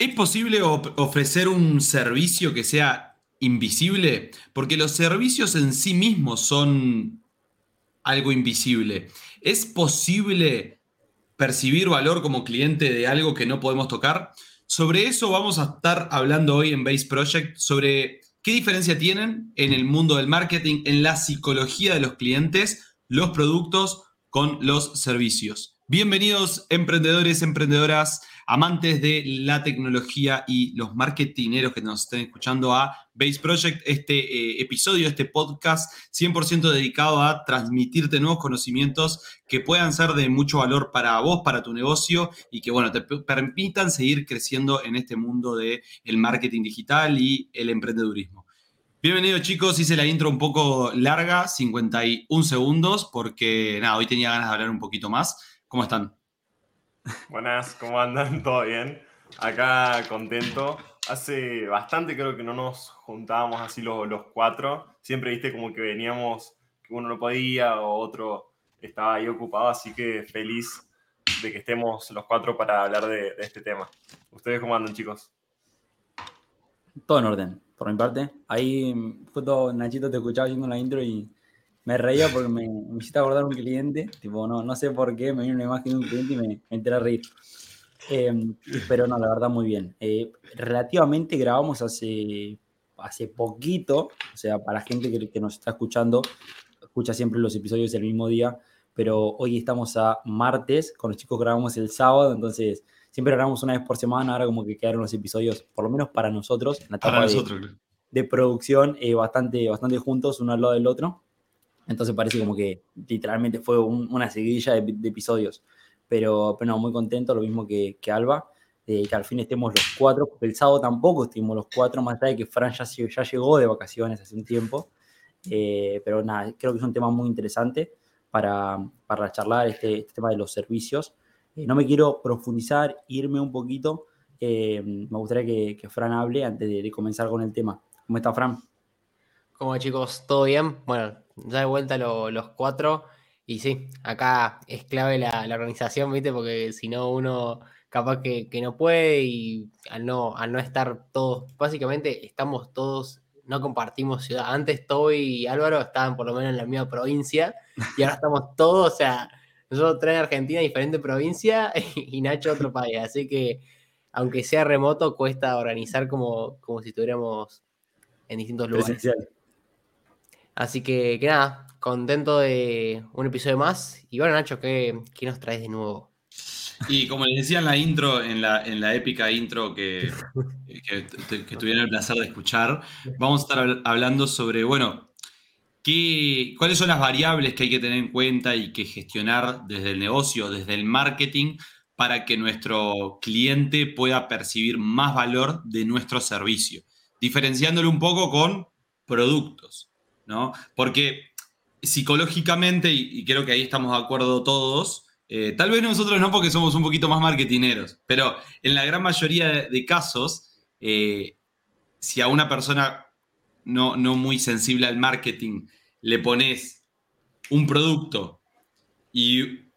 ¿Es posible ofrecer un servicio que sea invisible? Porque los servicios en sí mismos son algo invisible. ¿Es posible percibir valor como cliente de algo que no podemos tocar? Sobre eso vamos a estar hablando hoy en Base Project, sobre qué diferencia tienen en el mundo del marketing, en la psicología de los clientes, los productos con los servicios. Bienvenidos emprendedores, emprendedoras, amantes de la tecnología y los marketineros que nos estén escuchando a Base Project, este eh, episodio, este podcast 100% dedicado a transmitirte nuevos conocimientos que puedan ser de mucho valor para vos, para tu negocio y que, bueno, te permitan seguir creciendo en este mundo del el marketing digital y el emprendedurismo. Bienvenidos chicos, hice la intro un poco larga, 51 segundos, porque nada, hoy tenía ganas de hablar un poquito más. ¿Cómo están? Buenas, ¿cómo andan? ¿Todo bien? Acá contento. Hace bastante creo que no nos juntábamos así los, los cuatro. Siempre viste como que veníamos, que uno no podía o otro estaba ahí ocupado, así que feliz de que estemos los cuatro para hablar de, de este tema. ¿Ustedes cómo andan, chicos? Todo en orden, por mi parte. Ahí, justo Nachito te escuchaba haciendo la intro y me reía porque me, me hiciste acordar un cliente, tipo, no, no sé por qué, me vino una imagen de un cliente y me, me enteré a reír. Em, pero no, la verdad, muy bien. Eh, relativamente grabamos hace, hace poquito, o sea, para la gente que, que, nos está escuchando, escucha siempre los episodios el mismo día, pero hoy estamos a martes, con los chicos grabamos el sábado, entonces siempre grabamos una vez por semana, ahora como que quedaron los episodios, por lo menos para nosotros, en la etapa de, de, producción, eh, bastante, bastante juntos, uno al lado del otro. Entonces parece como que literalmente fue un, una seguidilla de, de, episodios. Pero, pero no, muy contento, lo mismo que, que Alba, que al fin estemos los cuatro, el sábado tampoco estuvimos los cuatro, más allá de que Fran ya, ya llegó de vacaciones hace un tiempo. Eh, pero nada, creo que es un tema muy interesante para, para charlar este, este tema de los servicios. Eh, no me quiero profundizar, irme un poquito. Eh, me gustaría que, Fran hable antes de, de comenzar con el tema. ¿Cómo está, Fran? ¿Cómo chicos? ¿Todo bien? Bueno, ya de vuelta lo, los cuatro. Y sí, acá es clave la, la organización, ¿viste? Porque si no, uno capaz que, que, no puede y al no, al no estar todos, básicamente estamos todos, no compartimos ciudad. Antes Toby y Álvaro estaban por lo menos en la misma provincia y ahora estamos todos, o sea, nosotros tres en Argentina, diferente provincia y Nacho otro país. Así que, aunque sea remoto, cuesta organizar como, como si estuviéramos en distintos lugares. Presencial. Así que, que, nada, contento de un episodio más. Y bueno, Nacho, ¿qué, qué nos traes de nuevo? Y como les decía en la intro, en la, en la épica intro que, que, que, tuvieron el placer de escuchar, vamos a estar hablando sobre, bueno, qué, cuáles son las variables que hay que tener en cuenta y que gestionar desde el negocio, desde el marketing, para que nuestro cliente pueda percibir más valor de nuestro servicio, diferenciándolo un poco con productos. ¿No? Porque psicológicamente, y, creo que ahí estamos de acuerdo todos, eh, tal vez nosotros no porque somos un poquito más marketineros, pero en la gran mayoría de, casos, eh, si a una persona no, no, muy sensible al marketing le pones un producto y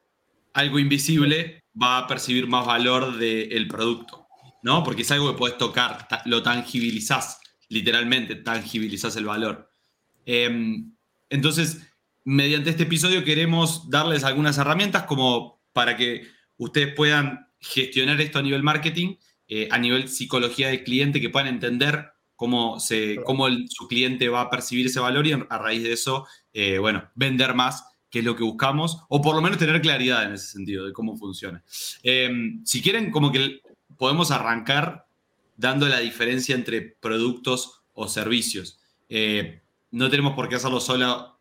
algo invisible, va a percibir más valor del producto, ¿no? Porque es algo que puedes tocar, lo tangibilizás, literalmente tangibilizás el valor. Eh, entonces, mediante este episodio queremos darles algunas herramientas como para que ustedes puedan gestionar esto a nivel marketing, eh, a nivel psicología del cliente, que puedan entender cómo, se, cómo el, su cliente va a percibir ese valor y a raíz de eso, eh, bueno, vender más, que es lo que buscamos, o por lo menos tener claridad en ese sentido de cómo funciona. Eh, si quieren, como que podemos arrancar dando la diferencia entre productos o servicios. Eh, no tenemos por qué hacerlo solo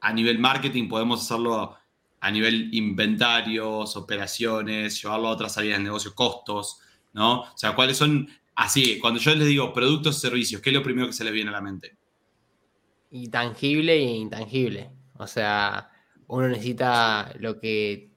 a nivel marketing, podemos hacerlo a nivel inventarios, operaciones, llevarlo a otras áreas del negocio, costos, ¿no? O sea, ¿cuáles son, así, cuando yo les digo productos, servicios, ¿qué es lo primero que se les viene a la mente? Y tangible e intangible. O sea, uno necesita lo que,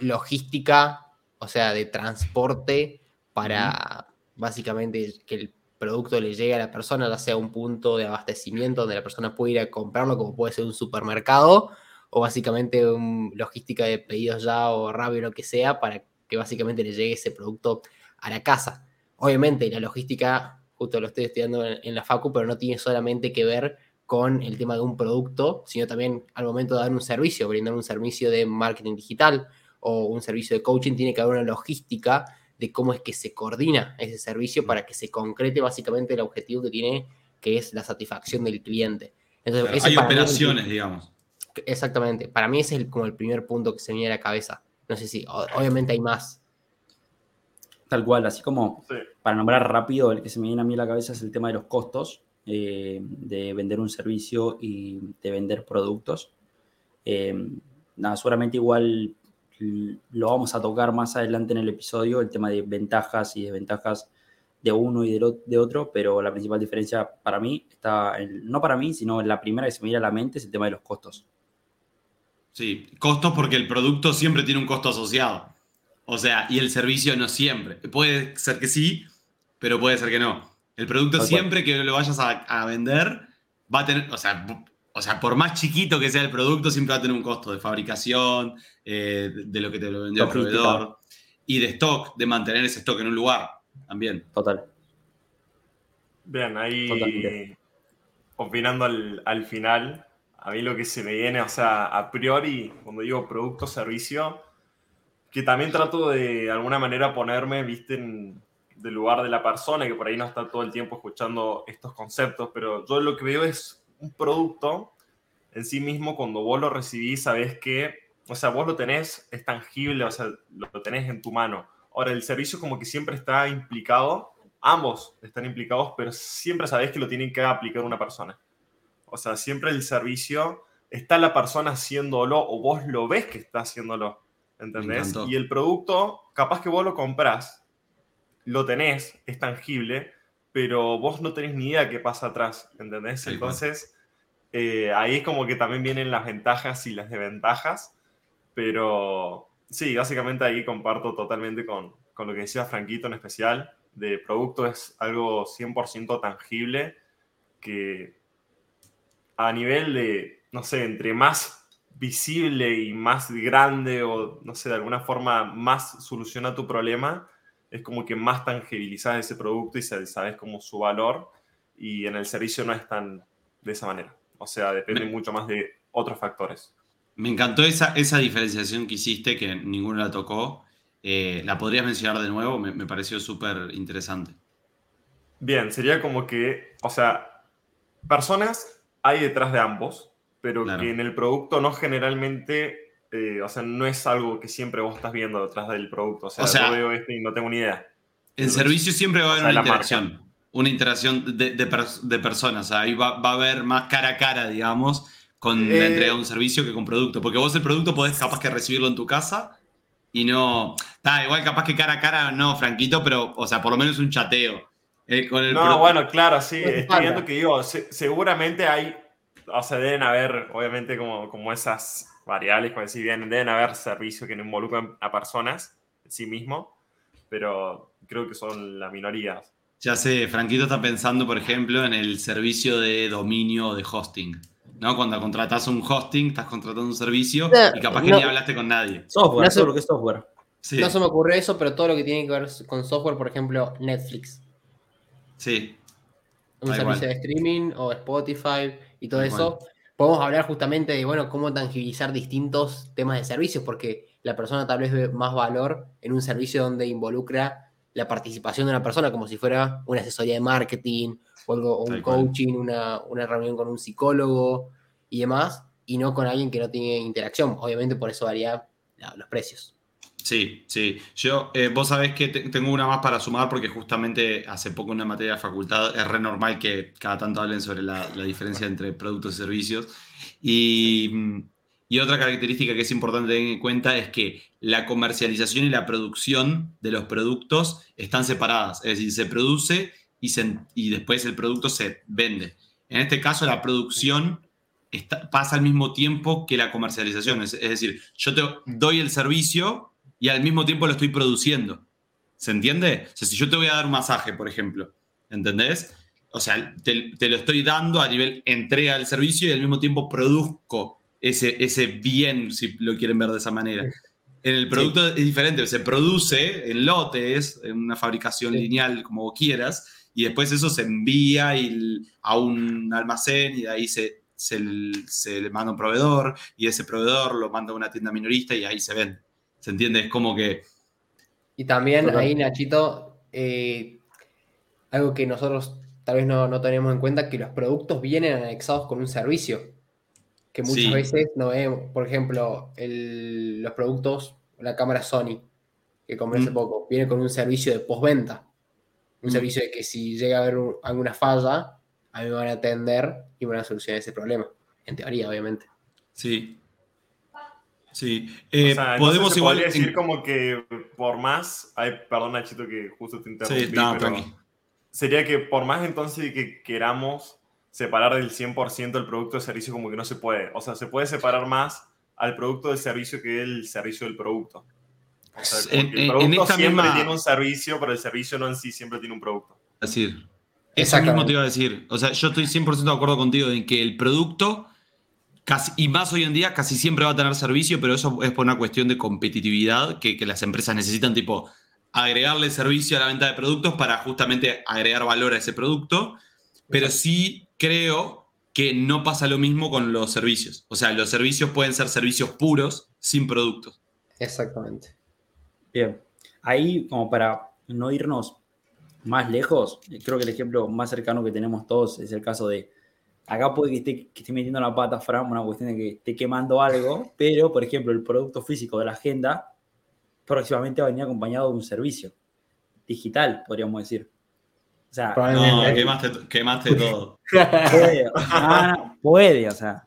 logística, o sea, de transporte para uh -huh. básicamente que el producto le llegue a la persona, ya sea un punto de abastecimiento donde la persona puede ir a comprarlo, como puede ser un supermercado, o básicamente un, logística de pedidos ya o rabio, lo que sea, para que básicamente le llegue ese producto a la casa. Obviamente la logística, justo lo estoy estudiando en, en la Facu, pero no tiene solamente que ver con el tema de un producto, sino también al momento de dar un servicio, brindar un servicio de marketing digital o un servicio de coaching, tiene que haber una logística de cómo es que se coordina ese servicio para que se concrete básicamente el objetivo que tiene, que es la satisfacción del cliente. Entonces, claro, hay operaciones, digamos. Exactamente. Para mí ese es el, como el primer punto que se me viene a la cabeza. No sé si, obviamente hay más. Tal cual, así como sí. para nombrar rápido, el que se me viene a mí a la cabeza es el tema de los costos, eh, de vender un servicio y de vender productos. Eh, nada, seguramente igual lo vamos a tocar más adelante en el episodio, el tema de ventajas y desventajas de uno y de, de otro, pero la principal diferencia para mí está, en, no para mí, sino en la primera que se me viene a la mente es el tema de los costos. Sí, costos porque el producto siempre tiene un costo asociado. O sea, y el servicio no siempre. Puede ser que sí, pero puede ser que no. El producto siempre que lo vayas a, a, vender va a tener, o sea, o sea, por más chiquito que sea el producto, siempre va a tener un costo de fabricación, eh, de lo que te lo vendió el proveedor, y de stock, de mantener ese stock en un lugar también. Total. Bien, ahí Totalmente. opinando al, al, final, a mí lo que se me viene, o sea, a priori, cuando digo producto, servicio, que también trato de, de alguna manera ponerme, viste, en, del lugar de la persona, que por ahí no está todo el tiempo escuchando estos conceptos, pero yo lo que veo es un producto en sí mismo, cuando vos lo recibís, sabés que, o sea, vos lo tenés, es tangible, o sea, lo tenés en tu mano. Ahora, el servicio como que siempre está implicado, ambos están implicados, pero siempre sabés que lo tienen que aplicar una persona. O sea, siempre el servicio está la persona haciéndolo o vos lo ves que está haciéndolo, ¿entendés? Y el producto, capaz que vos lo comprás, lo tenés, es tangible, pero vos no tenés ni idea qué pasa atrás, ¿entendés? Sí, Entonces, eh, ahí es como que también vienen las ventajas y las desventajas, pero sí, básicamente ahí comparto totalmente con, con lo que decía Franquito en especial, de producto es algo 100% tangible que a nivel de, no sé, entre más visible y más grande o, no sé, de alguna forma más soluciona tu problema, es como que más tangibilizas ese producto y sabes como su valor y en el servicio no es tan de esa manera. O sea, depende me, mucho más de otros factores. Me encantó esa, esa diferenciación que hiciste, que ninguno la tocó. Eh, ¿La podrías mencionar de nuevo? Me, me pareció súper interesante. Bien, sería como que, o sea, personas hay detrás de ambos, pero claro. que en el producto no generalmente eh, o sea, no es algo que siempre vos estás viendo detrás del producto. O sea, o sea yo veo esto y no tengo ni idea. En Entonces, servicio siempre va a haber una interacción. Marca. Una interacción de, de, de personas. O sea, ahí va, va, a haber más cara a cara, digamos, con eh, la entrega de un servicio que con producto. Porque vos el producto podés capaz que recibirlo en tu casa y no. Está igual capaz que cara a cara, no, Franquito, pero, o sea, por lo menos un chateo. Eh, con el no, producto. bueno, claro, sí. Estoy viendo que digo, se, seguramente hay. O sea, deben haber, obviamente, como, como esas variables, como decir bien, deben haber servicios que no involucran a personas en sí mismo, pero creo que son la minoría. Ya sé, Franquito está pensando, por ejemplo, en el servicio de dominio o de hosting. ¿no? Cuando contratas un hosting, estás contratando un servicio no, y capaz que no, ni hablaste con nadie. Software, no todo lo que es software. Sí. No se me ocurre eso, pero todo lo que tiene que ver con software, por ejemplo, Netflix. Sí. Un servicio igual. de streaming o Spotify y todo eso. Igual podemos hablar justamente de, bueno, cómo tangibilizar distintos temas de servicios, porque la persona tal vez ve más valor en un servicio donde involucra la participación de una persona, como si fuera una asesoría de marketing o, algo, o un coaching, una, una, reunión con un psicólogo y demás, y no con alguien que no tiene interacción. Obviamente por eso varía los precios. Sí, sí. Yo, eh, vos sabés que te, tengo una más para sumar porque justamente hace poco en una materia de facultad es re normal que cada tanto hablen sobre la, la diferencia entre productos y servicios. Y, y, otra característica que es importante tener en cuenta es que la comercialización y la producción de los productos están separadas. Es decir, se produce y, se, y después el producto se vende. En este caso, la producción está, pasa al mismo tiempo que la comercialización. Es, es decir, yo te doy el servicio y al mismo tiempo lo estoy produciendo. ¿Se entiende? O sea, si yo te voy a dar un masaje, por ejemplo, ¿entendés? O sea, te, te, lo estoy dando a nivel entrega del servicio y al mismo tiempo produzco ese, ese bien, si lo quieren ver de esa manera. En el producto es diferente, se produce en lotes, en una fabricación lineal, como quieras, y después eso se envía a un almacén y de ahí se, se, le manda a un proveedor y ese proveedor lo manda a una tienda minorista y ahí se vende. ¿Se entiende? Es como que... Y también ahí, Nachito, eh, algo que nosotros tal vez no, no, tenemos en cuenta, que los productos vienen anexados con un servicio que muchas veces no vemos. Por ejemplo, los productos, la cámara Sony, que compré hace mm. poco, viene con un servicio de postventa. Un mm. servicio de que si llega a haber alguna falla, a mí me van a atender y van a solucionar ese problema. En teoría, obviamente. Sí. Sí. Eh, podemos igual decir como que por más. Ay, perdón, Nachito, que justo te interrumpí. Sí, pero sería que por más entonces que queramos separar del 100% el producto de servicio como que no se puede. O sea, se puede separar más al producto del servicio que el servicio del producto. O sea, el producto siempre tiene un servicio, pero el servicio no en sí siempre tiene un producto. Es decir, eso mismo te iba a decir. O sea, yo estoy 100% de acuerdo contigo en que el producto, casi, y más hoy en día, casi siempre va a tener servicio, pero eso es por una cuestión de competitividad que, que las empresas necesitan, tipo, agregarle servicio a la venta de productos para justamente agregar valor a ese producto. Pero sí creo que no pasa lo mismo con los servicios. O sea, los servicios pueden ser servicios puros sin productos. Exactamente. Bien. Ahí, como para no irnos más lejos, creo que el ejemplo más cercano que tenemos todos es el caso de, acá puede que esté, que esté metiendo la pata, Fran, una cuestión de que esté quemando algo, pero, por ejemplo, el producto físico de la agenda próximamente va a venir acompañado de un servicio digital, podríamos decir. O sea, no, quemaste, quemaste todo. Puede, ah, puede, o sea.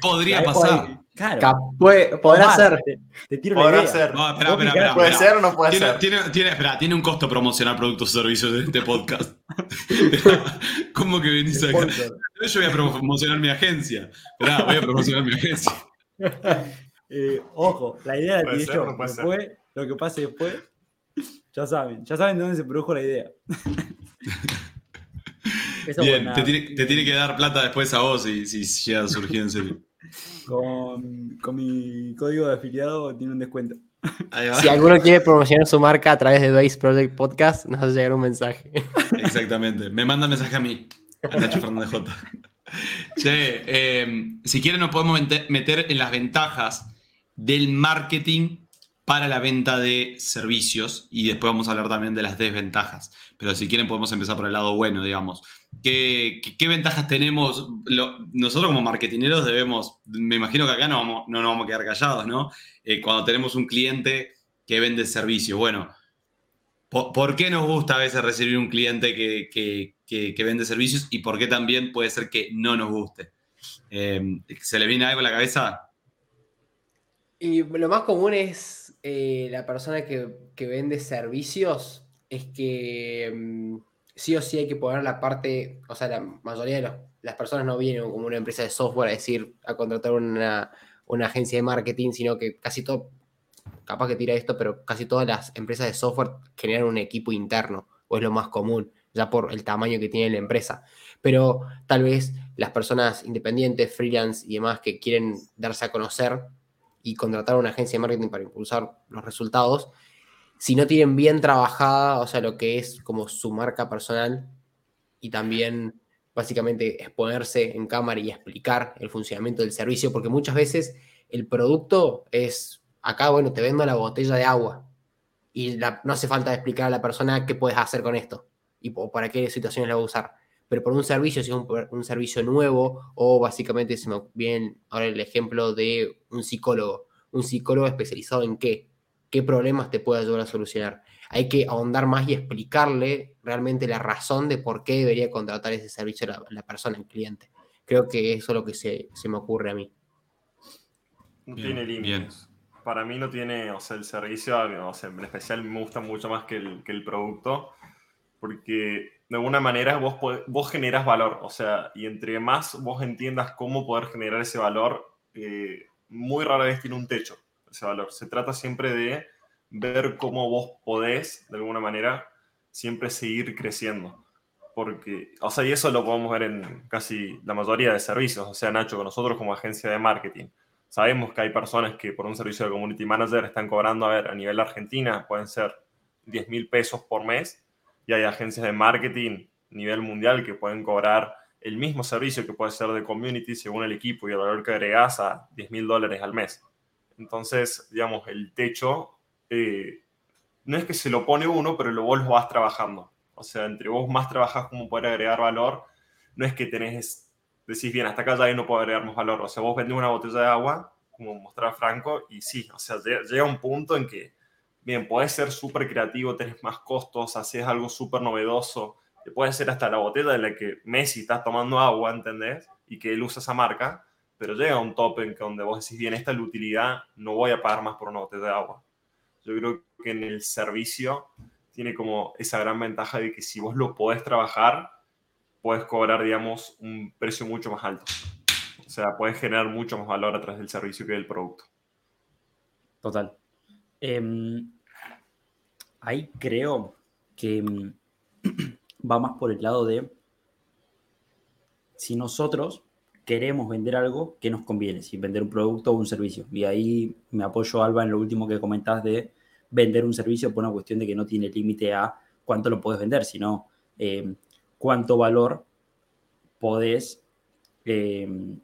Podría pasar. Claro. Puede, podrá ser. Te, tiro podrá ser. No, espera, espera, espera, ¿Puede ser o no puede tiene, ser? Tiene, tiene, espera, tiene un costo promocionar productos o servicios de este podcast. ¿Cómo que venís acá? Yo voy a promocionar mi agencia. Esperá, voy a promocionar mi agencia. Eh, ojo, la idea la tiene yo. No después, lo que pase después, ya saben, ya saben de dónde se produjo la idea. Bien, te tiene, te tiene, que dar plata después a vos si, si llega a surgir en serio. Con, con, mi código de afiliado tiene un descuento. Si alguno quiere promocionar su marca a través de Base Project Podcast, nos hace llegar un mensaje. Exactamente. Me manda mensaje a mí, a Nacho Fernández J. Che, eh, si quieren nos podemos meter en las ventajas del marketing para la venta de servicios y después vamos a hablar también de las desventajas. Pero si quieren podemos empezar por el lado bueno, digamos. ¿Qué, ventajas tenemos? nosotros como marketineros debemos, me imagino que acá no, vamos, no nos vamos a quedar callados, ¿no? Eh, cuando tenemos un cliente que vende servicios, bueno, ¿por, qué nos gusta a veces recibir un cliente que, que, que, vende servicios y por qué también puede ser que no nos guste? Eh, ¿Se le viene algo a la cabeza? Y lo más común es eh, la persona que, vende servicios es que mm, sí o sí hay que poner la parte, o sea, la mayoría de las personas no vienen como una empresa de software a decir, a contratar una, agencia de marketing, sino que casi todo, capaz que tira esto, pero casi todas las empresas de software generan un equipo interno, o es lo más común, ya por el tamaño que tiene la empresa. Pero tal vez las personas independientes, freelance y demás que quieren darse a conocer, y contratar una agencia de marketing para impulsar los resultados, si no tienen bien trabajada, o sea, lo que es como su marca personal y también básicamente exponerse en cámara y explicar el funcionamiento del servicio, porque muchas veces el producto es, acá, bueno, te vendo la botella de agua y no hace falta explicar a la persona qué puedes hacer con esto y para qué situaciones la va a usar. Pero por un servicio, si es un, servicio nuevo, o básicamente se me viene ahora el ejemplo de un psicólogo, un psicólogo especializado en qué, qué problemas te puede ayudar a solucionar. Hay que ahondar más y explicarle realmente la razón de por qué debería contratar ese servicio a la, persona, el cliente. Creo que eso es lo que se, me ocurre a mí. No tiene límites. Para mí no tiene, o sea, el servicio, o sea, en especial me gusta mucho más que el, que el producto, porque de alguna manera vos, vos generas valor, o sea, y entre más vos entiendas cómo poder generar ese valor, eh, muy rara vez tiene un techo ese valor. Se trata siempre de ver cómo vos podés, de alguna manera, siempre seguir creciendo. Porque, o sea, y eso lo podemos ver en casi la mayoría de servicios. O sea, Nacho, con nosotros como agencia de marketing. sabemos que hay personas que por un servicio de community manager están cobrando, a ver, a nivel Argentina pueden ser 10 mil pesos por mes y hay agencias de marketing a nivel mundial que pueden cobrar el mismo servicio que puede ser de community según el equipo y el valor que agregas a 10 mil dólares al mes. Entonces, digamos, el techo eh, no es que se lo pone uno, pero lo, vos lo vas trabajando. O sea, entre vos más trabajas como poder agregar valor, no es que tenés, decís, bien, hasta acá ya no puedo agregar más valor. O sea, vos vendés una botella de agua, como mostraba Franco, y sí, o sea, llega un punto en que, bien, podés ser súper creativo, tenés más costos, haces algo súper novedoso, te puede ser hasta la botella de la que Messi está tomando agua, ¿entendés? Y que él usa esa marca, pero llega un tope en donde vos decís, bien, esta es la utilidad, no voy a pagar más por una botella de agua. Yo creo que en el servicio tiene como esa gran ventaja de que si vos lo podés trabajar, puedes cobrar, digamos, un precio mucho más alto. O sea, puedes generar mucho más valor a través del servicio que del producto. Total. Em, ahí creo que em, va más por el lado de si nosotros queremos vender algo que nos conviene, si vender un producto o un servicio. Y ahí me apoyo, Alba, en lo último que comentás de vender un servicio por una cuestión de que no tiene límite a cuánto lo puedes vender, sino em, cuánto valor podés, em,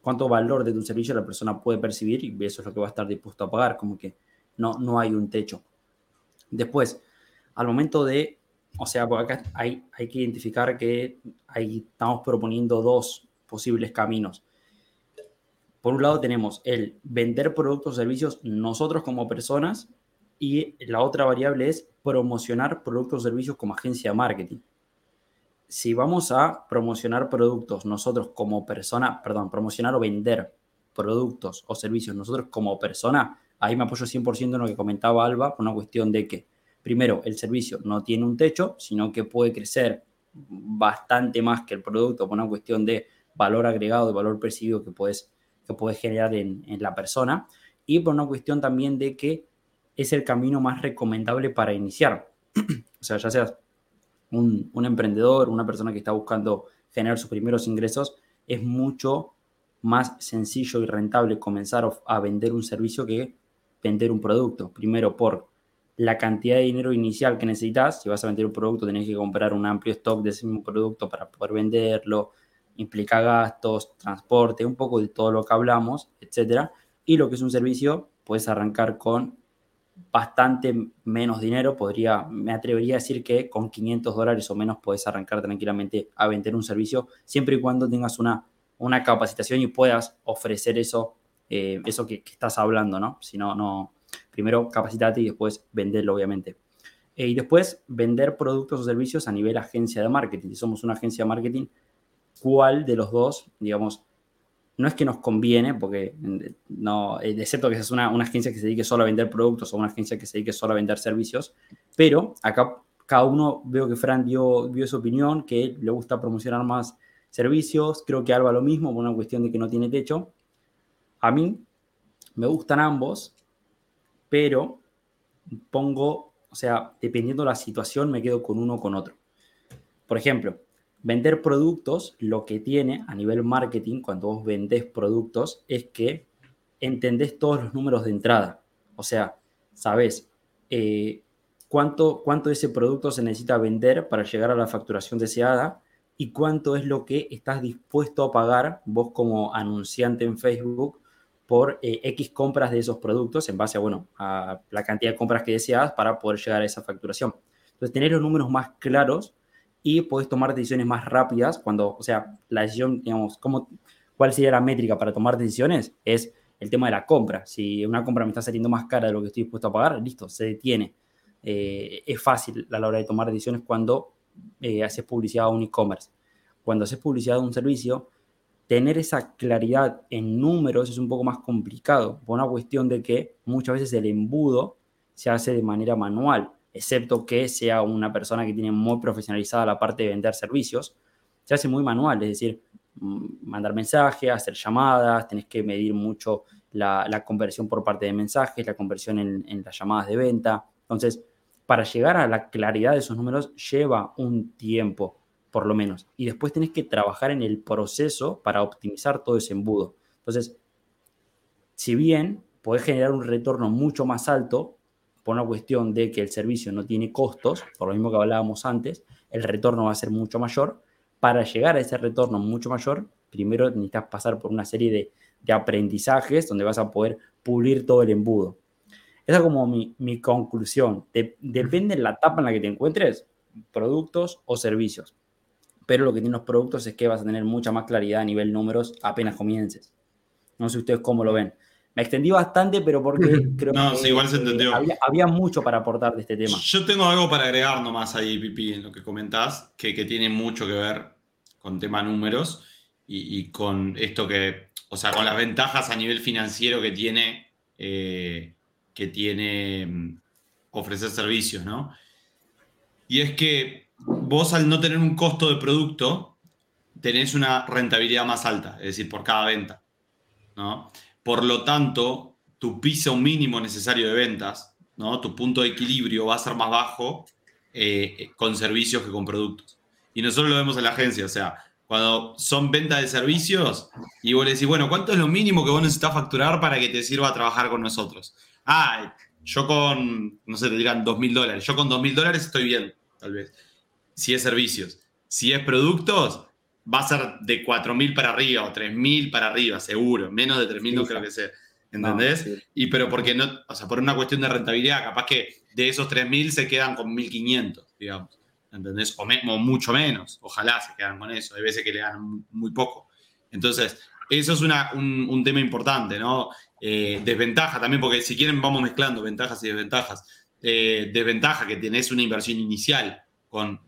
cuánto valor de tu servicio la persona puede percibir y eso es lo que va a estar dispuesto a pagar, como que no, no hay un techo. Después, al momento de, o sea, acá hay, hay que identificar que ahí estamos proponiendo dos posibles caminos. Por un lado tenemos el vender productos o servicios nosotros como personas y la otra variable es promocionar productos o servicios como agencia de marketing si vamos a promocionar productos nosotros como persona, perdón, promocionar o vender productos o servicios nosotros como persona, ahí me apoyo 100% en lo que comentaba Alba, por una cuestión de que, primero, el servicio no tiene un techo, sino que puede crecer bastante más que el producto por una cuestión de valor agregado, de valor percibido que puedes, que puedes generar en, en la persona, y por una cuestión también de que es el camino más recomendable para iniciar. o sea, ya seas un, emprendedor, una persona que está buscando generar sus primeros ingresos, es mucho más sencillo y rentable comenzar a vender un servicio que vender un producto. Primero, por la cantidad de dinero inicial que necesitas. Si vas a vender un producto, tenés que comprar un amplio stock de ese mismo producto para poder venderlo. Implica gastos, transporte, un poco de todo lo que hablamos, etc. Y lo que es un servicio, puedes arrancar con bastante menos dinero, podría, me atrevería a decir que con 500 dólares o menos puedes arrancar tranquilamente a vender un servicio, siempre y cuando tengas una, una capacitación y puedas ofrecer eso, eh, eso que, estás hablando, ¿no? Si no, no, primero capacitate y después venderlo, obviamente. Eh, y después vender productos o servicios a nivel agencia de marketing. Si somos una agencia de marketing, ¿cuál de los dos, digamos, no es que nos conviene, porque no, eh, excepto que es una, una agencia que se dedique solo a vender productos o una agencia que se dedique solo a vender servicios, pero acá cada uno, veo que Fran dio, dio su opinión, que le gusta promocionar más servicios, creo que Alba lo mismo, por una cuestión de que no tiene techo. A mí me gustan ambos, pero pongo, o sea, dependiendo de la situación, me quedo con uno o con otro. Por ejemplo, Vender productos, lo que tiene a nivel marketing, cuando vos vendés productos, es que entendés todos los números de entrada. O sea, sabes eh, cuánto, cuánto ese producto se necesita vender para llegar a la facturación deseada y cuánto es lo que estás dispuesto a pagar vos como anunciante en Facebook por eh, X compras de esos productos en base a, bueno, a la cantidad de compras que deseas para poder llegar a esa facturación. Entonces, tener los números más claros y puedes tomar decisiones más rápidas cuando, o sea, la decisión, digamos, ¿cómo, ¿cuál sería la métrica para tomar decisiones? Es el tema de la compra. Si una compra me está saliendo más cara de lo que estoy dispuesto a pagar, listo, se detiene. Eh, es fácil a la hora de tomar decisiones cuando eh, haces publicidad a un e-commerce. Cuando haces publicidad a un servicio, tener esa claridad en números es un poco más complicado, por una cuestión de que muchas veces el embudo se hace de manera manual excepto que sea una persona que tiene muy profesionalizada la parte de vender servicios, se hace muy manual, es decir, mm, mandar mensajes, hacer llamadas, tenés que medir mucho la, conversión por parte de mensajes, la conversión en, las llamadas de venta. Entonces, para llegar a la claridad de esos números lleva un tiempo, por lo menos. Y después tenés que trabajar en el proceso para optimizar todo ese embudo. Entonces, si bien podés generar un retorno mucho más alto por una cuestión de que el servicio no tiene costos, por lo mismo que hablábamos antes, el retorno va a ser mucho mayor. Para llegar a ese retorno mucho mayor, primero necesitas pasar por una serie de, aprendizajes donde vas a poder pulir todo el embudo. Esa es como mi, conclusión. depende de la etapa en la que te encuentres, productos o servicios. Pero lo que tienen los productos es que vas a tener mucha más claridad a nivel números apenas comiences. No sé ustedes cómo lo ven. Me extendí bastante, pero porque creo que igual se entendió. Había, mucho para aportar de este tema. Yo tengo algo para agregar nomás ahí, Pipi, en lo que comentás, que, que tiene mucho que ver con tema números y, con esto que, o sea, con las ventajas a nivel financiero que tiene, eh, que tiene mm, ofrecer servicios, ¿no? Y es que vos al no tener un costo de producto, tenés una rentabilidad más alta, es decir, por cada venta, ¿no? Por lo tanto, tu piso mínimo necesario de ventas, ¿no? tu punto de equilibrio va a ser más bajo eh, con servicios que con productos. Y nosotros lo vemos en la agencia, o sea, cuando son ventas de servicios y vos le decís, bueno, ¿cuánto es lo mínimo que vos necesitas facturar para que te sirva a trabajar con nosotros? Ah, yo con, no sé, te dirán dos mil dólares. Yo con dos mil dólares estoy bien, tal vez. Si es servicios. Si es productos, va a ser de 4.000 para arriba o 3.000 para arriba, seguro. Menos de 3.000 no creo que sea. ¿Entendés? Y pero porque no, o sea, por una cuestión de rentabilidad, capaz que de esos 3.000 se quedan con 1.500, digamos. ¿Entendés? O, mucho menos. Ojalá se quedan con eso. Hay veces que le dan muy poco. Entonces, eso es una, un, tema importante, ¿no? Eh, desventaja también, porque si quieren vamos mezclando ventajas y desventajas. Eh, desventaja que tenés una inversión inicial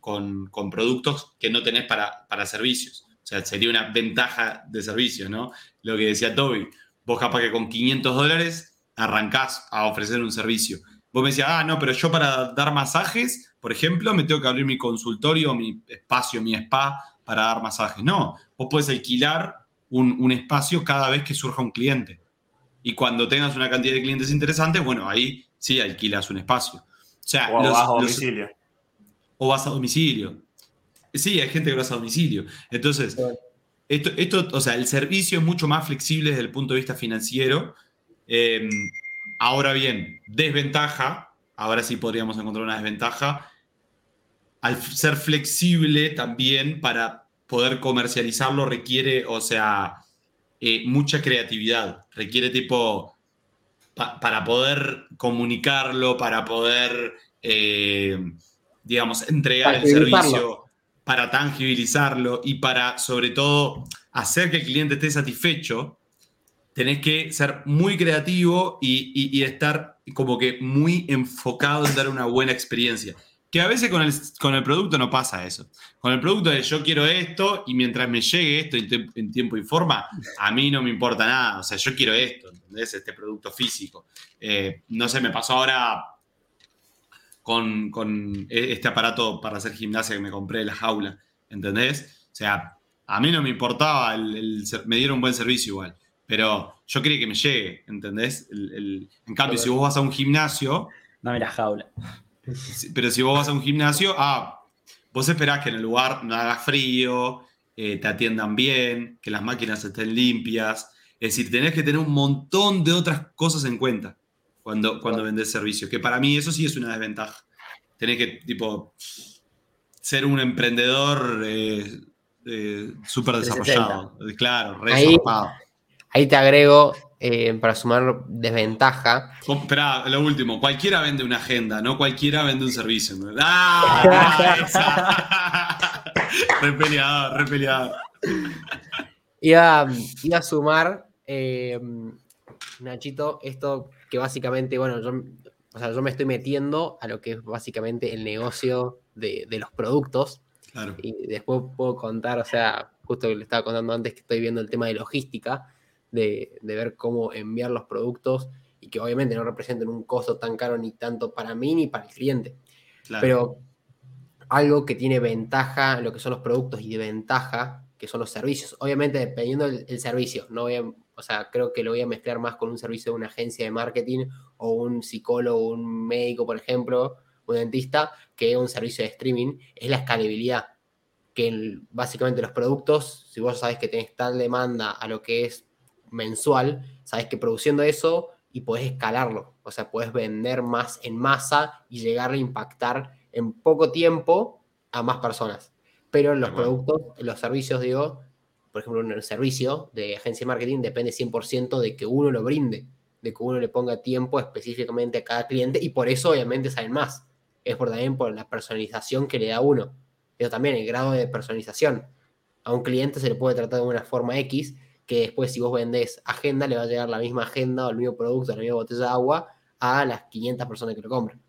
con, productos que no tenés para, para servicios. O sea, sería una ventaja de servicio, ¿no? Lo que decía Toby, vos capaz que con 500 dólares arrancás a ofrecer un servicio. Vos me decías, ah, no, pero yo para dar masajes, por ejemplo, me tengo que abrir mi consultorio, mi espacio, mi spa para dar masajes. No, vos podés alquilar un, espacio cada vez que surja un cliente. Y cuando tengas una cantidad de clientes interesantes, bueno, ahí sí alquilas un espacio. O sea, domicilio o vas a domicilio. Sí, hay gente que lo hace a domicilio. Entonces, esto, esto, o sea, el servicio es mucho más flexible desde el punto de vista financiero. Em, ahora bien, desventaja, ahora sí podríamos encontrar una desventaja, al ser flexible también para poder comercializarlo requiere, o sea, eh, mucha creatividad, requiere tipo, para poder comunicarlo, para poder... Eh, digamos, entregar el servicio, para tangibilizarlo y para, sobre todo, hacer que el cliente esté satisfecho, tenés que ser muy creativo y, estar como que muy enfocado en dar una buena experiencia. Que a veces con el, con el producto no pasa eso. Con el producto es yo quiero esto y mientras me llegue esto en, tiempo y forma, a mí no me importa nada. O sea, yo quiero esto, ¿entendés? Este producto físico. Eh, no sé, me pasó ahora con, e, este aparato para hacer gimnasia que me compré de la jaula, ¿entendés? O sea, a mí no me importaba, el, me dieron un buen servicio igual, pero yo quería que me llegue, ¿entendés? en cambio, si vos vas a un gimnasio... Dame la jaula. Pero si vos vas a un gimnasio, ah, vos esperás que en el lugar no haga frío, eh, te atiendan bien, que las máquinas estén limpias. Es decir, tenés que tener un montón de otras cosas en cuenta cuando, cuando vendes servicios, que para mí eso sí es una desventaja. Tenés que, tipo, ser un emprendedor eh, eh, súper desarrollado. Claro, re ahí, ahí te agrego, eh, para sumar desventaja. Espera, lo último, cualquiera vende una agenda, no cualquiera vende un servicio. ¡Ah! re peleado, re peleado. Iba, iba a sumar, Nachito, esto que básicamente, bueno, yo, o sea, yo me estoy metiendo a lo que es básicamente el negocio de, los productos. Y después puedo contar, o sea, justo que le estaba contando antes que estoy viendo el tema de logística, de, ver cómo enviar los productos y que obviamente no representen un costo tan caro ni tanto para mí ni para el cliente. Pero algo que tiene ventaja, lo que son los productos y de ventaja, que son los servicios. Obviamente, dependiendo del servicio, no voy a o sea, creo que lo voy a mezclar más con un servicio de una agencia de marketing o un psicólogo, un médico, por ejemplo, un dentista, que un servicio de streaming, es la escalabilidad. Que básicamente los productos, si vos sabés que tenés tal demanda a lo que es mensual, sabes que produciendo eso y podés escalarlo, o sea, puedes vender más en masa y llegar a impactar en poco tiempo a más personas. Pero los productos, los servicios, digo, por ejemplo, un servicio de agencia de marketing depende 100% de que uno lo brinde, de que uno le ponga tiempo específicamente a cada cliente y por eso obviamente salen más. Es por también por la personalización que le da uno. Pero también el grado de personalización. A un cliente se le puede tratar de una forma X, que después si vos vendés agenda, le va a llegar la misma agenda o el mismo producto, la misma botella de agua a las 500 personas que lo compran.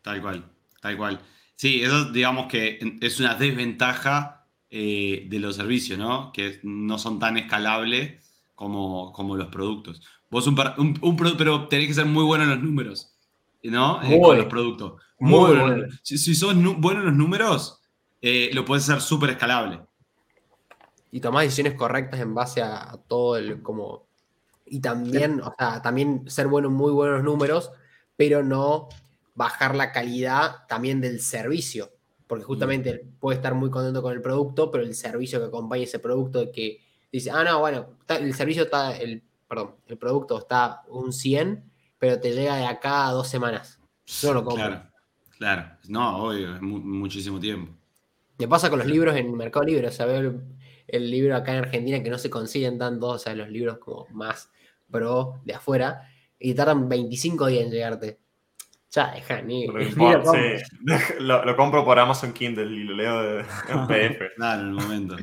Tal cual, tal cual. Sí, eso digamos que es una desventaja eh, de los servicios, ¿no? Que no son tan escalables como, como los productos. Vos un, un, pero tenés que ser muy bueno en los números, ¿no? Eh, con los productos. Muy, bueno. Si, sos bueno en los números, eh, lo puedes hacer súper escalable. Y tomar decisiones correctas en base a, todo el como... Y también, o sea, también ser bueno, muy buenos números, pero no bajar la calidad también del servicio. Porque justamente puede estar muy contento con el producto, pero el servicio que acompaña ese producto de que dice, ah, no, bueno, el servicio está, el, perdón, el producto está un 100, pero te llega de acá a dos semanas. Yo lo compro. Claro, claro. No, obvio, es muchísimo tiempo. Me pasa con los libros en Mercado Libre, o sea, veo el, libro acá en Argentina que no se consiguen tanto, o sea, los libros como más pro de afuera, y tardan 25 días en llegarte. Ya, deja, ni. Lo, lo, compro por Amazon Kindle y lo leo de, en PDF. Nada, en el momento.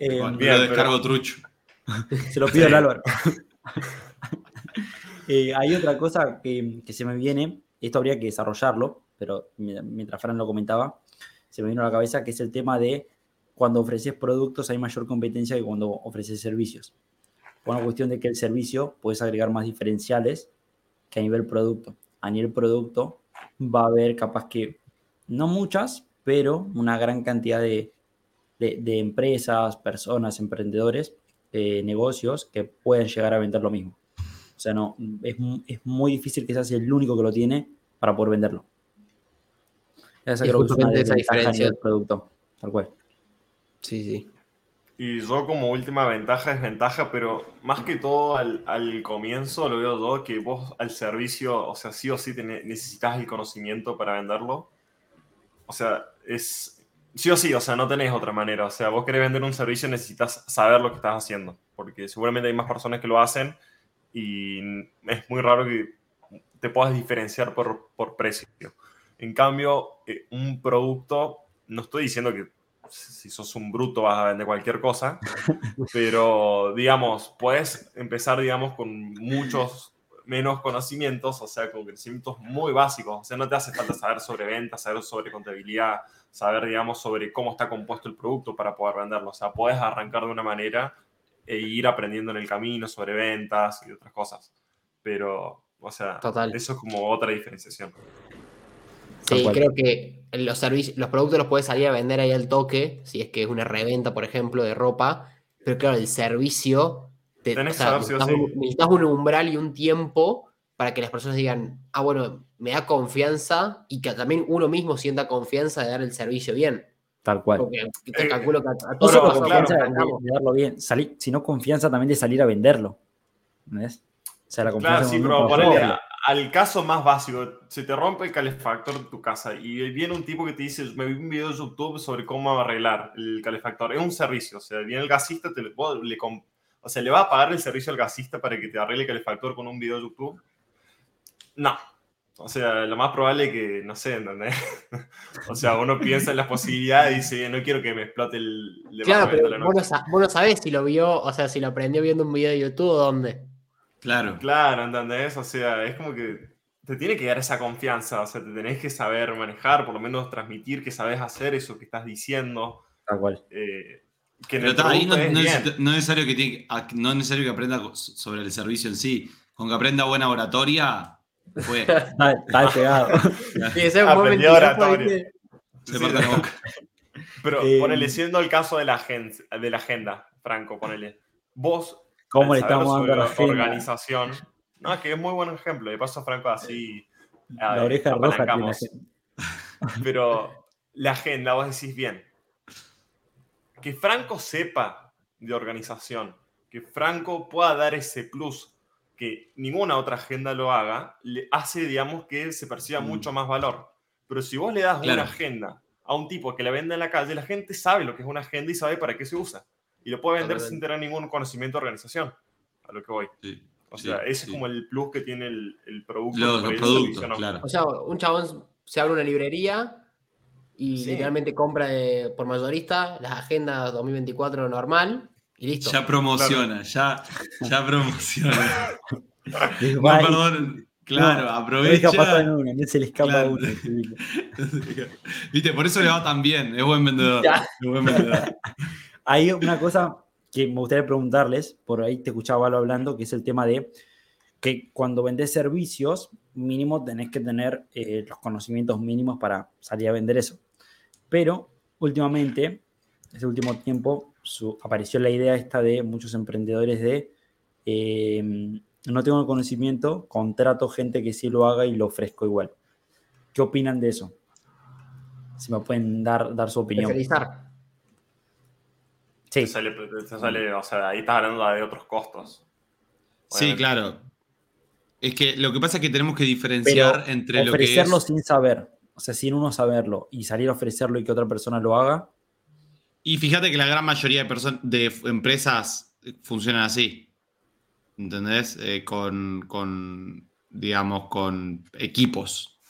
Eh, lo descargo trucho. Se lo pido al Álvaro. Eh, hay otra cosa que, que, se me viene, esto habría que desarrollarlo, pero mientras Fran lo comentaba, se me vino a la cabeza que es el tema de cuando ofreces productos hay mayor competencia que cuando ofreces servicios. Por una cuestión de que el servicio puedes agregar más diferenciales que a nivel producto. A nivel producto va a haber capaz que, no muchas, pero una gran cantidad de, de, empresas, personas, emprendedores, eh, negocios que pueden llegar a vender lo mismo. O sea, no, es, es, muy difícil que seas el único que lo tiene para poder venderlo. Esa creo que es una esa diferencia del producto, tal cual. Sí, sí. Y yo como última ventaja, es ventaja, pero más que todo al, al, comienzo lo veo yo que vos al servicio, o sea, sí o sí necesitas el conocimiento para venderlo. O sea, es, Sí o sí, o sea, no tenés otra manera. O sea, vos querés vender un servicio, necesitas saber lo que estás haciendo, porque seguramente hay más personas que lo hacen y es muy raro que te puedas diferenciar por, por precio. En cambio, eh, un producto, no estoy diciendo que si sos un bruto vas a vender cualquier cosa, pero digamos, puedes empezar, digamos, con muchos menos conocimientos, o sea, con conocimientos muy básicos. O sea, no te hace falta saber sobre ventas, saber sobre contabilidad, saber, digamos, sobre cómo está compuesto el producto para poder venderlo. O sea, puedes arrancar de una manera e ir aprendiendo en el camino sobre ventas y otras cosas. Pero, o sea, eso es como otra diferenciación. Sí, creo que los servicios, los productos los puedes salir a vender ahí al toque, si es que es una reventa, por ejemplo, de ropa, pero claro, el servicio, te, necesitas, un, umbral y un tiempo para que las personas digan, ah, bueno, me da confianza y que también uno mismo sienta confianza de dar el servicio bien. Tal cual. Porque te eh, calculo que a todos no confianza de, darlo bien, sino confianza también de salir a venderlo. ¿Ves? O sea, la confianza claro, sí, pero al caso más básico, se te rompe el calefactor de tu casa y viene un tipo que te dice, me vi un video de YouTube sobre cómo arreglar el calefactor. Es un servicio, o sea, viene el gasista, te le, le, o sea, le va a pagar el servicio al gasista para que te arregle el calefactor con un video de YouTube no. O sea, lo más probable es que, no sé, ¿entendés? o sea, uno piensa en las posibilidades y dice, no quiero que me explote el... Claro, pero vos no, sabés si lo vio, o sea, si lo aprendió viendo un video de YouTube o dónde. Claro. Claro, ¿entendés? O sea, es como que te tiene que dar esa confianza, o sea, te tenés que saber manejar, por lo menos transmitir que sabes hacer eso que estás diciendo. Tal cual. Eh, que Pero ahí no, es, necesario que no es necesario que aprenda sobre el servicio en sí. Con que aprenda buena oratoria, fue. Está. Sí, ese Aprendió oratoria. Se parte la boca. Pero eh, ponele, siendo el caso de la, agenda, de la agenda, Franco, ponele. Vos, ¿cómo le estamos dando la organización? No, que es muy buen ejemplo. De paso, Franco, así. La oreja roja tiene Pero la agenda, vos decís bien. Que Franco sepa de organización que Franco pueda dar ese plus que ninguna otra agenda lo haga, le hace, digamos, que se perciba Mm. mucho más valor. Pero si vos le das Claro. una agenda a un tipo que la vende en la calle, la gente sabe lo que es una agenda y sabe para qué se usa. Y lo puede vender sin tener ningún conocimiento de organización. A lo que voy. Sí, O sí, sea, ese sí. es como el plus que tiene el, el producto. Los, productos, claro. O sea, un chabón se abre una librería y Sí. literalmente compra de- por mayorista las agendas 2024 normal y listo. Ya promociona, ya, ya promociona. No, perdón. Claro, no, aprovecha. Deja en una, se le escapa Claro. uno. Viste, por eso le va tan bien. Es buen vendedor. Ya. Es buen vendedor. Hay una cosa que me gustaría preguntarles, por ahí te escuchaba Valo hablando, que es el tema de que cuando vendés servicios, mínimo tenés que tener eh, los conocimientos mínimos para salir a vender eso. Pero últimamente, ese último tiempo, apareció la idea esta de muchos emprendedores de eh, no tengo el conocimiento, contrato gente que sí lo haga y lo ofrezco igual. ¿Qué opinan de eso? Si me pueden dar, dar su opinión. Especializar. Sí, Te sale, te sale- o sea, ahí estás hablando de otros costos. Sí, claro. Es que lo que pasa es que tenemos que diferenciar pero entre lo que ofrecerlo sin saber, o sea, sin uno saberlo y salir a ofrecerlo y que otra persona lo haga, Y fíjate que la gran mayoría de, personas de empresas funcionan así. ¿Entendés? Eh, con, con, digamos, con equipos.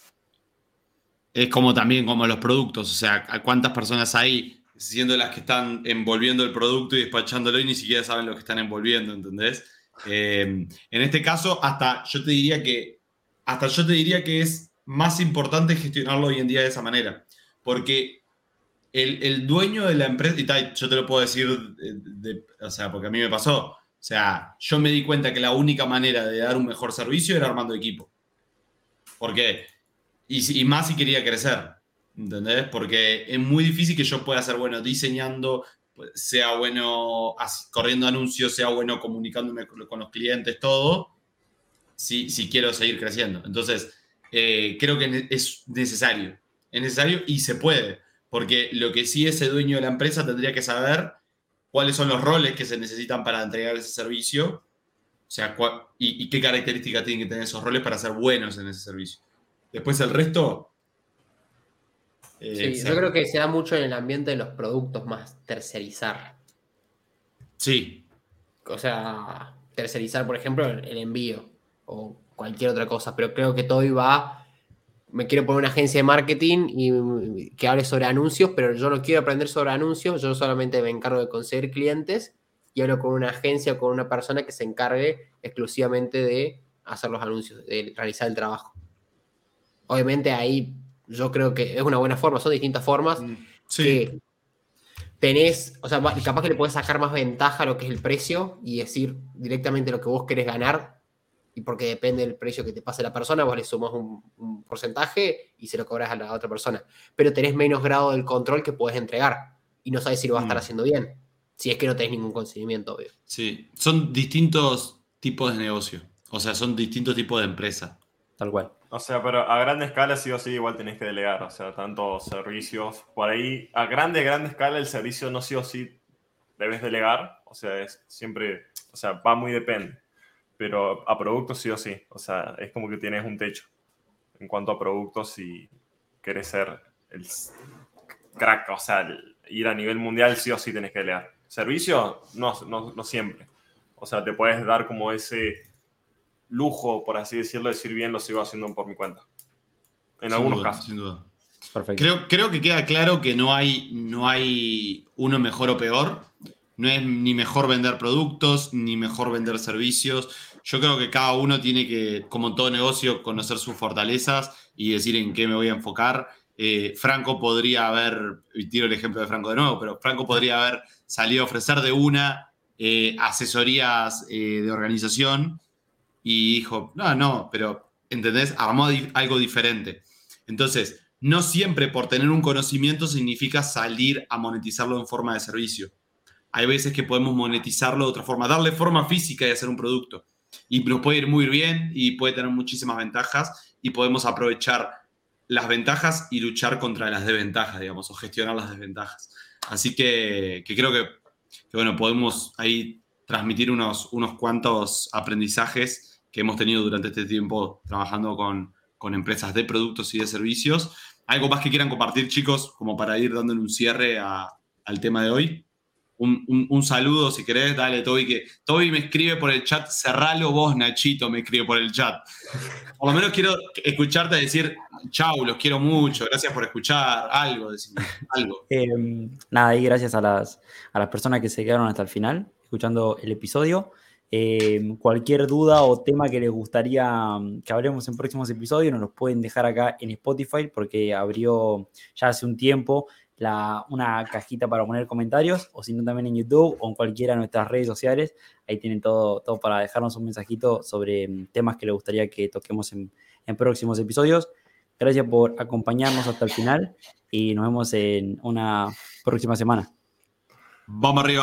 Es como también como los productos. O sea, ¿a cuántas personas hay siendo las que están envolviendo el producto y despachándolo y ni siquiera saben lo que están envolviendo? ¿Entendés? Eh, en este caso, hasta yo te diría que. Hasta yo te diría que es más importante gestionarlo hoy en día de esa manera. Porque el, el dueño de la empresa, y tal, yo te lo puedo decir, de- o sea, porque a mí me pasó. O sea, yo me di cuenta que la única manera de dar un mejor servicio era armando equipo. ¿Por qué? Y más si quería crecer. ¿Entendés? Porque es muy difícil que yo pueda ser bueno diseñando, pues, sea bueno corriendo anuncios, sea bueno comunicándome con, los clientes, todo, si, si quiero seguir creciendo. Entonces, eh, creo que es necesario. Es necesario y se puede. Porque lo que sí ese dueño de la empresa tendría que saber cuáles son los roles que se necesitan para entregar ese servicio. O sea, y, y qué características tienen que tener esos roles para ser buenos en ese servicio. Después el resto. Eh, Sí, yo creo que se da mucho en el ambiente de los productos más tercerizar. Sí, O sea, tercerizar, por ejemplo, el envío o cualquier otra cosa. Pero creo que todo iba. Me quiero poner una agencia de marketing y que hable sobre anuncios, pero yo no quiero aprender sobre anuncios. Yo solamente me encargo de conseguir clientes y hablo con una agencia o con una persona que se encargue exclusivamente de hacer los anuncios, de realizar el trabajo. Obviamente ahí yo creo que es una buena forma, son distintas formas sí. que tenés, o sea, capaz que le puedes sacar más ventaja a lo que es el precio y decir directamente lo que vos querés ganar, y porque depende del precio que te pase la persona, vos le sumas un, un porcentaje y se lo cobras a la otra persona. Pero tenés menos grado del control que puedes entregar y no sabes si lo vas a estar Mm. haciendo bien. Si es que no tenés ningún conocimiento, obvio. Sí, son distintos tipos de negocio. O sea, son distintos tipos de empresa. Tal cual. O sea, pero a grande escala sí o sí igual tenés que delegar, o sea, tanto servicios, por ahí, a grande, grande escala el servicio no sí o sí debes delegar, o sea, es siempre, o sea, va muy depende, pero a productos sí o sí, o sea, es como que tienes un techo en cuanto a productos y querés ser el crack, o sea, ir a nivel mundial sí o sí tenés que delegar. Servicio, no, no, no siempre, o sea, te puedes dar como ese lujo, por así decirlo, decir bien, lo sigo haciendo por mi cuenta. En Sin algunos duda, casos. Sin duda. Perfecto. Creo, creo que queda claro que no hay, no hay uno mejor o peor. No es ni mejor vender productos, ni mejor vender servicios. Yo creo que cada uno tiene que, como en todo negocio, conocer sus fortalezas y decir en qué me voy a enfocar. Eh, Franco podría haber, y tiro el ejemplo de Franco de nuevo, pero Franco podría haber salido a ofrecer de una eh, asesorías eh, de organización y dijo, no, no, pero, ¿entendés? Armó algo diferente. Entonces, no siempre por tener un conocimiento significa salir a monetizarlo en forma de servicio. Hay veces que podemos monetizarlo de otra forma, darle forma física y hacer un producto. Y nos puede ir muy bien y puede tener muchísimas ventajas y podemos aprovechar las ventajas y luchar contra las desventajas, digamos, o gestionar las desventajas. Así que, que creo que, que, bueno, podemos ahí transmitir unos, unos cuantos aprendizajes que hemos tenido durante este tiempo trabajando con, con empresas de productos y de servicios. ¿Algo más que quieran compartir, chicos, como para ir dándole un cierre a- al tema de hoy? Un, un- saludo, si querés, dale, Toby, que Toby me escribe por el chat, cerralo vos, Nachito, me escribe por el chat. Por lo menos quiero escucharte decir, chau, los quiero mucho, gracias por escuchar, algo, decime, algo. Eh, nada, y gracias a las, a las personas que se quedaron hasta el final, escuchando el episodio. Eh, cualquier duda o tema que les gustaría mm, que hablemos en próximos episodios, nos los pueden dejar acá en Spotify, porque abrió ya hace un tiempo la, una cajita para poner comentarios, o si no también en YouTube o en cualquiera de nuestras redes sociales. Ahí tienen todo, todo para dejarnos un mensajito sobre mm, temas que les gustaría que toquemos en próximos episodios. Gracias por acompañarnos hasta el final y nos vemos en una próxima semana. Vamos arriba.